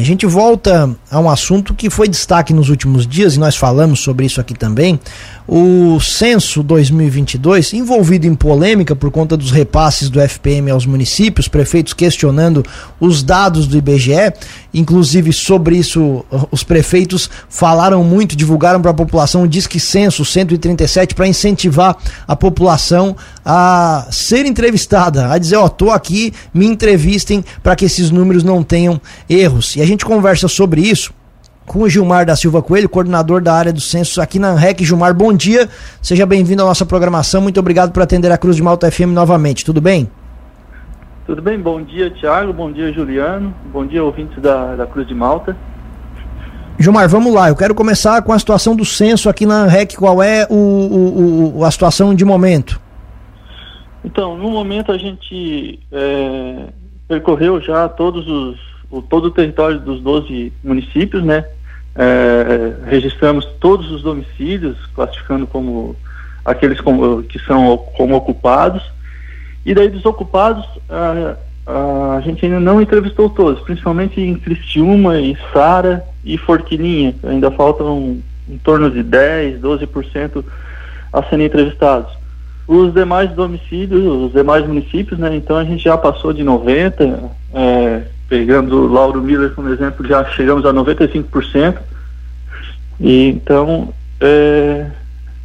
A gente volta a um assunto que foi destaque nos últimos dias e nós falamos sobre isso aqui também. O censo 2022, envolvido em polêmica por conta dos repasses do FPM aos municípios, prefeitos questionando os dados do IBGE, inclusive sobre isso os prefeitos falaram muito, divulgaram para a população o Disque Censo 137 para incentivar a população a ser entrevistada, a dizer, ó, oh, tô aqui, me entrevistem para que esses números não tenham erros. E a gente conversa sobre isso com o Gilmar da Silva Coelho, coordenador da área do censo aqui na REC. Gilmar, bom dia, seja bem-vindo à nossa programação, muito obrigado por atender a Cruz de Malta FM novamente, tudo bem? Tudo bem, bom dia Tiago, bom dia Juliano, bom dia ouvintes da, da Cruz de Malta. Gilmar, vamos lá, eu quero começar com a situação do censo aqui na REC, qual é o, o, o a situação de momento? Então, no momento a gente é, percorreu já todos os, o, todo o território dos 12 municípios, né? É, registramos todos os domicílios, classificando como aqueles com, que são como ocupados. E daí dos ocupados, a, a, gente ainda não entrevistou todos, principalmente em Cristiúma, e Sara e Forquilinha. Ainda faltam em torno de 10, 12% a serem entrevistados. Os demais domicílios, os demais municípios, né? Então a gente já passou de 90, é, pegando o Lauro Miller como exemplo, já chegamos a 95%. E então é,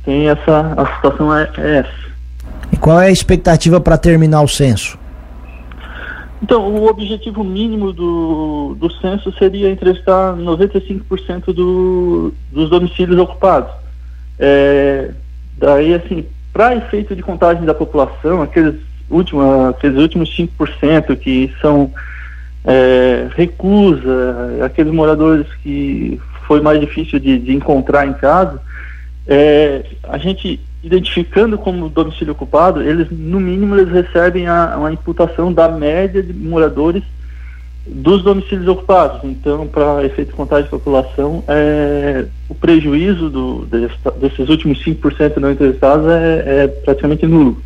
tem essa a situação é, é, essa. Qual é a expectativa para terminar o censo? Então, o objetivo mínimo do, do censo seria entrevistar 95% do, dos domicílios ocupados. É, daí, assim, para efeito de contagem da população, aqueles últimos, aqueles últimos 5% que são é, recusa, aqueles moradores que foi mais difícil de, de encontrar em casa, é, a gente identificando como domicílio ocupado, eles no mínimo eles recebem a, uma imputação da média de moradores dos domicílios ocupados. Então, para efeito de contagem de população, é, o prejuízo do, desses últimos 5% não entrevistados é, é praticamente nulo.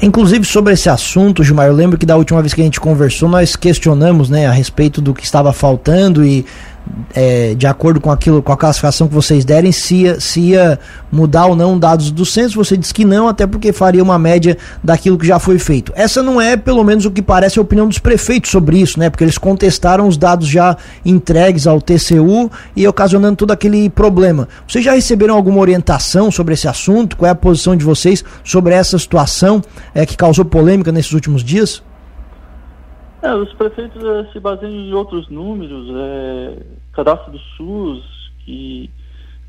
Inclusive sobre esse assunto, Gilmar, eu lembro que da última vez que a gente conversou, nós questionamos né, a respeito do que estava faltando e é, de acordo com aquilo, com a classificação que vocês derem, se ia, se ia mudar ou não dados do censo. Você disse que não, até porque faria uma média daquilo que já foi feito. Essa não é, pelo menos, o que parece a opinião dos prefeitos sobre isso, né? Porque eles contestaram os dados já entregues ao TCU e ocasionando todo aquele problema. Vocês já receberam alguma orientação sobre esse assunto? Qual é a posição de vocês sobre essa situação é, que causou polêmica nesses últimos dias? É, os prefeitos é, se baseiam em outros números, é, cadastro do SUS, que,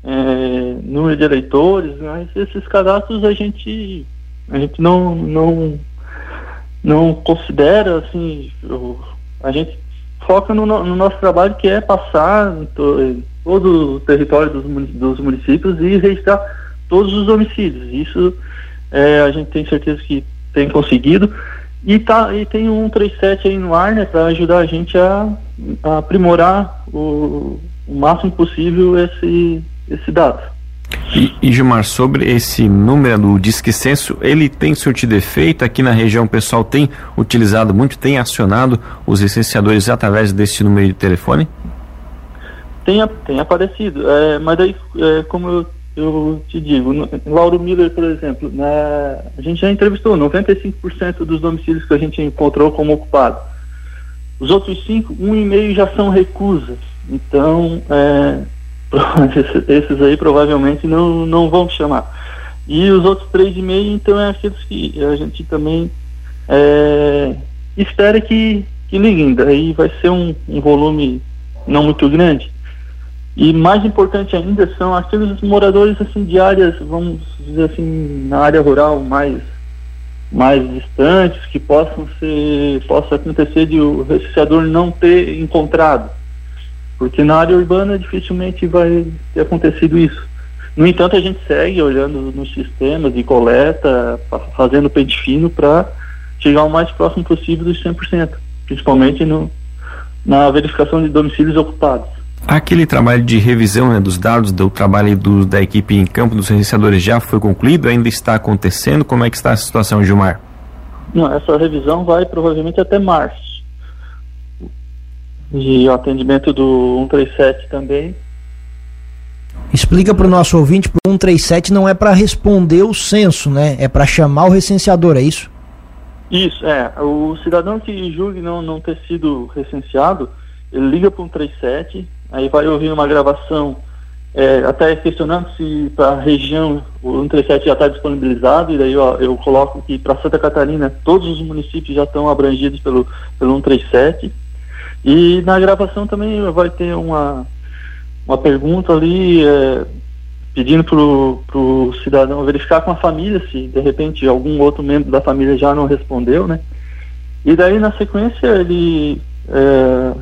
é, número de eleitores, mas esses cadastros a gente, a gente não, não, não considera, assim, a gente foca no, no nosso trabalho que é passar to, todo o território dos, dos municípios e registrar todos os homicídios. Isso a gente tem certeza que tem conseguido. E, tá, e tem um 137 aí no ar, né, para ajudar a gente a, a aprimorar o, o, máximo possível esse, esse dado. E, e Gilmar, sobre esse número do Disque Censo, ele tem surtido efeito? Aqui na região o pessoal tem utilizado muito, tem acionado os licenciadores através desse número de telefone? Tem, tem aparecido, é, mas aí, é, como eu eu te digo, Lauro Miller, por exemplo, né, a gente já entrevistou 95% dos domicílios que a gente encontrou como ocupado. Os outros cinco, um e meio já são recusas. Então, é, esses aí provavelmente não, não vão chamar. E os outros três e meio, então, é aqueles que a gente também é, espera que, que liguem. Daí vai ser um, um volume não muito grande. E mais importante ainda são aqueles moradores assim de áreas, vamos dizer assim, na área rural mais mais distantes que possam ser possa acontecer de o recenseador não ter encontrado. Porque na área urbana dificilmente vai ter acontecido isso. No entanto, a gente segue olhando nos sistemas de coleta, fazendo pente fino para chegar o mais próximo possível dos 100%, principalmente no, na verificação de domicílios ocupados. Aquele trabalho de revisão né, dos dados do trabalho do, da equipe em campo dos recenseadores já foi concluído? Ainda está acontecendo? Como é que está a situação, Gilmar? Não, essa revisão vai provavelmente até março. de atendimento do 137 também. Explica para o nosso ouvinte, o 137 não é para responder o censo, né? É para chamar o recenseador, é isso? Isso, é. O cidadão que julgue não, não ter sido recenseado, ele liga para o 137, aí vai ouvir uma gravação, é, até questionando se para a região o 137 já está disponibilizado, e daí eu, eu coloco que para Santa Catarina todos os municípios já estão abrangidos pelo, pelo 137. E na gravação também vai ter uma, uma pergunta ali é, pedindo para o cidadão verificar com a família se de repente algum outro membro da família já não respondeu, né? E daí na sequência ele é,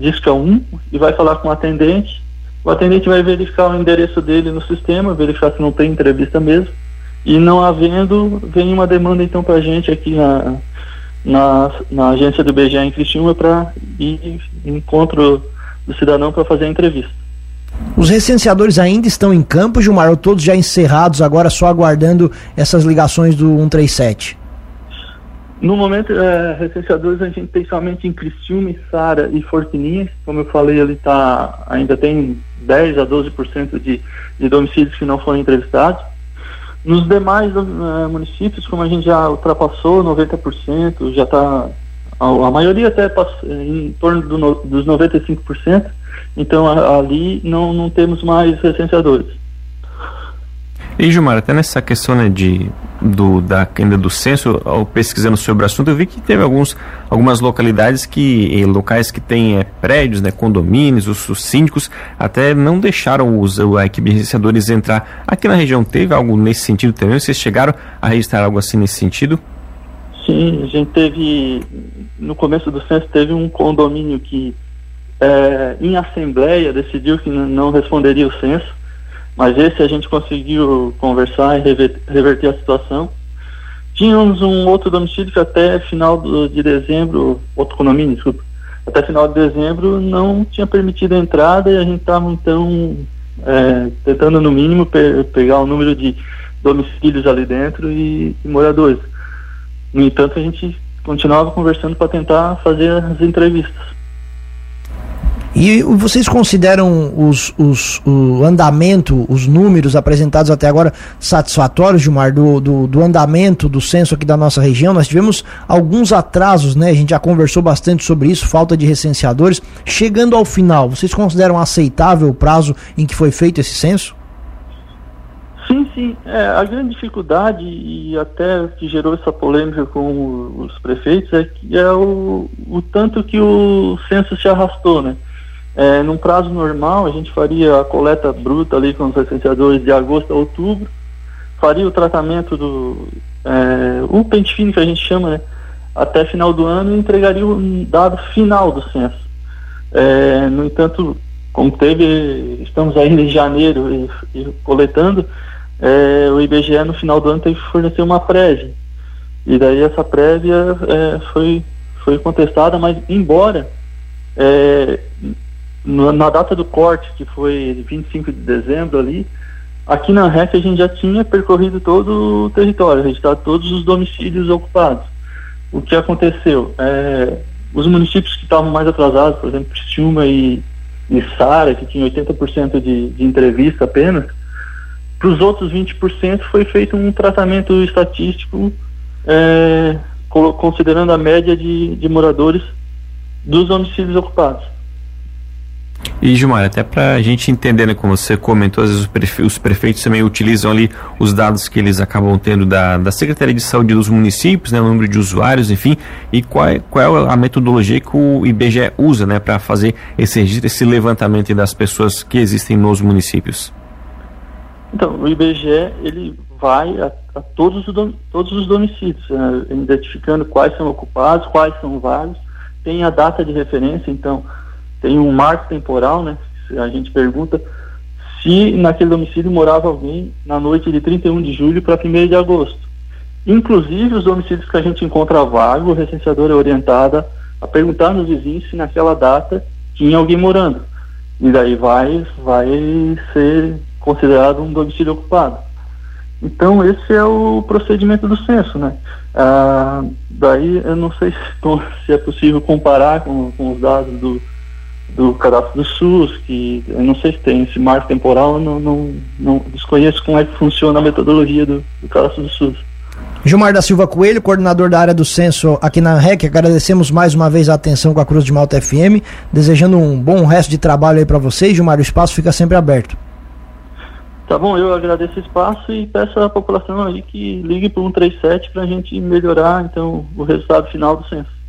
disca um e vai falar com o atendente. O atendente vai verificar o endereço dele no sistema, verificar se não tem entrevista mesmo. E não havendo, vem uma demanda então para a gente aqui na, na, na agência do BGA em Criciúma para ir encontro do cidadão para fazer a entrevista. Os recenseadores ainda estão em campo, Gilmar, ou todos já encerrados, agora só aguardando essas ligações do 137? No momento, é, recenseadores a gente tem somente em Criciúma, Sara e Forquininha. Como eu falei, ele tá, ainda tem 10 a 12% de, de domicílios que não foram entrevistados. Nos demais uh, municípios, como a gente já ultrapassou 90%, já está. A, a, maioria até em torno do, dos 95%, então a, ali não, não temos mais recenseadores. E Gilmar, até nessa questão né, de, do, da, ainda do censo, ao pesquisando sobre o assunto, eu vi que teve alguns, algumas localidades que, locais que têm é, prédios, né, condomínios, os, os, síndicos até não deixaram os, a equipe de recenseadores entrar. Aqui na região teve algo nesse sentido também? Vocês chegaram a registrar algo assim nesse sentido? Sim, a gente teve, no começo do censo, teve um condomínio que, é, em assembleia, decidiu que não responderia o censo mas esse a gente conseguiu conversar e reverter a situação. Tínhamos um outro domicílio que até final do, de dezembro, outro condomínio, desculpa, até final de dezembro não tinha permitido a entrada e a gente estava então é, tentando no mínimo pe pegar o número de domicílios ali dentro e, e moradores. No entanto, a gente continuava conversando para tentar fazer as entrevistas. E vocês consideram os, os, o andamento, os números apresentados até agora satisfatórios, Gilmar, do, do, do, andamento do censo aqui da nossa região? Nós tivemos alguns atrasos, né? A gente já conversou bastante sobre isso, falta de recenseadores. Chegando ao final, vocês consideram aceitável o prazo em que foi feito esse censo? Sim, sim. É, a grande dificuldade e até que gerou essa polêmica com os prefeitos é, que é o, o tanto que o censo se arrastou, né? É, num prazo normal, a gente faria a coleta bruta ali com os licenciadores de agosto a outubro, faria o tratamento do. É, o pente fino que a gente chama, né? Até final do ano e entregaria o dado final do censo. É, no entanto, como teve, estamos ainda em janeiro e, e coletando, é, o IBGE no final do ano teve que fornecer uma prévia. E daí essa prévia é, foi, foi contestada, mas embora é, na data do corte, que foi 25 de dezembro ali, aqui na REC a gente já tinha percorrido todo o território, registrado todos os domicílios ocupados. O que aconteceu? É, os municípios que estavam mais atrasados, por exemplo, Criciúma e, e Sara, que tinham 80% de, de entrevista apenas, para os outros 20% foi feito um tratamento estatístico é, considerando a média de, de moradores dos domicílios ocupados. E Gilmar, até para a gente entender, né, como você comentou, às vezes os prefeitos também utilizam ali os dados que eles acabam tendo da, da Secretaria de Saúde dos municípios, né, o número de usuários, enfim, e qual é, qual é a metodologia que o IBGE usa né, para fazer esse registro, esse levantamento das pessoas que existem nos municípios? Então, o IBGE ele vai a, a todos, os todos os domicílios, né, identificando quais são ocupados, quais são vagos, tem a data de referência, então tem um marco temporal, né? A gente pergunta se naquele domicílio morava alguém na noite de 31 de julho para 1 de agosto. Inclusive, os domicílios que a gente encontra vago, o recenseador é orientada a perguntar nos vizinhos se naquela data tinha alguém morando. E daí vai, vai ser considerado um domicílio ocupado. Então, esse é o procedimento do censo, né? Ah, daí, eu não sei se, se é possível comparar com, com os dados do, do cadastro do SUS, que eu não sei se tem esse marco temporal, não, não, não desconheço como é que funciona a metodologia do, do cadastro do SUS. Gilmar da Silva Coelho, coordenador da área do censo aqui na REC, agradecemos mais uma vez a atenção com a Cruz de Malta FM, desejando um bom resto de trabalho aí para vocês. Gilmar, o espaço fica sempre aberto. Tá bom, eu agradeço o espaço e peço à população aí que ligue para o 137 para a gente melhorar então o resultado final do censo.